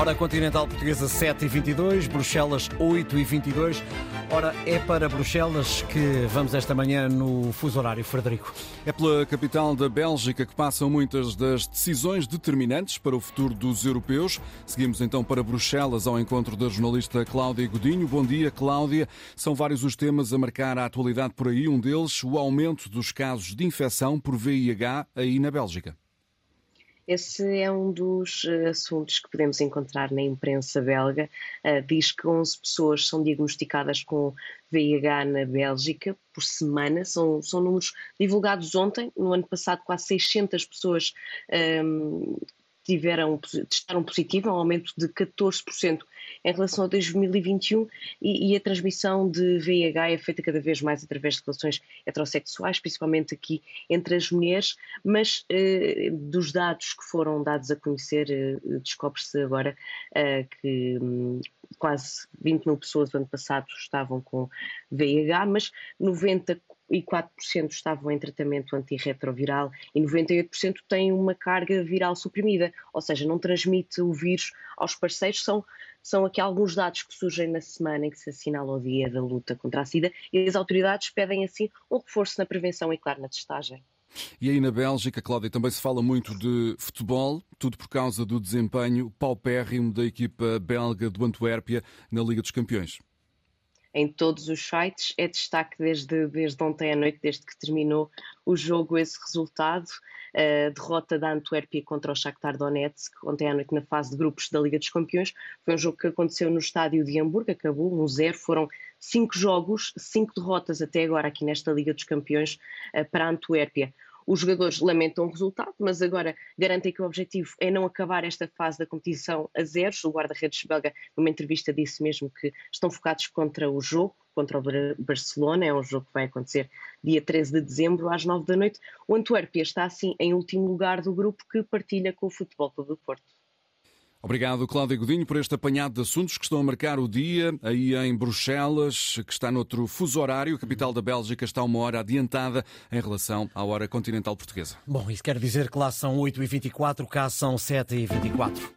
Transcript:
Hora continental portuguesa 7 e 22, Bruxelas 8 e 22. Ora, é para Bruxelas que vamos esta manhã no fuso horário, Frederico. É pela capital da Bélgica que passam muitas das decisões determinantes para o futuro dos europeus. Seguimos então para Bruxelas ao encontro da jornalista Cláudia Godinho. Bom dia, Cláudia. São vários os temas a marcar a atualidade por aí. Um deles, o aumento dos casos de infecção por VIH aí na Bélgica. Esse é um dos eh, assuntos que podemos encontrar na imprensa belga. Uh, diz que 11 pessoas são diagnosticadas com VIH na Bélgica por semana. São, são números divulgados ontem. No ano passado, quase 600 pessoas um, ehm, tiveram, testaram positivo, um aumento de 14% em relação a 2021 e, e, a transmissão de VIH é feita cada vez mais através de relações heterossexuais, principalmente aqui entre as mulheres, mas eh, dos dados que foram dados a conhecer, eh, descobre-se agora eh, que hum, quase 20 mil pessoas no ano passado estavam com VIH, mas 90 e 4% estavam em tratamento antirretroviral e 98% têm uma carga viral suprimida, ou seja, não transmite o vírus aos parceiros. São, são aqui alguns dados que surgem na semana em que se assinala o dia da luta contra a SIDA e as autoridades pedem assim um reforço na prevenção e, claro, na testagem. E aí na Bélgica, Cláudia, também se fala muito de futebol, tudo por causa do desempenho paupérrimo da equipa belga do Antuérpia na Liga dos Campeões em todos os sites. É destaque desde, desde ontem à noite, desde que terminou o jogo, esse resultado. A derrota da Antuérpia contra o Shakhtar Donetsk, ontem à noite na fase de grupos da Liga dos Campeões. Foi um jogo que aconteceu no estádio de Hamburgo, acabou 1-0. Um Foram cinco jogos, cinco derrotas até agora aqui nesta Liga dos Campeões eh, para a Antuérpia. Os jogadores lamentam o resultado, mas agora garantem que o objetivo é não acabar esta fase da competição a zeros. O guarda-redes belga, numa entrevista, disse mesmo que estão focados contra o jogo, contra o Barcelona. É um jogo que vai acontecer dia 13 de dezembro, às 9 da noite. O Antuérpia está, assim, em último lugar do grupo que partilha com o Futebol Clube do Porto. Obrigado, Cláudia Godinho, por este apanhado de assuntos que estão a marcar o dia aí em Bruxelas, que está noutro fuso horário. A capital da Bélgica está uma hora adiantada em relação à hora continental portuguesa. Bom, isso quer dizer que lá são 8h24, cá são 7h24.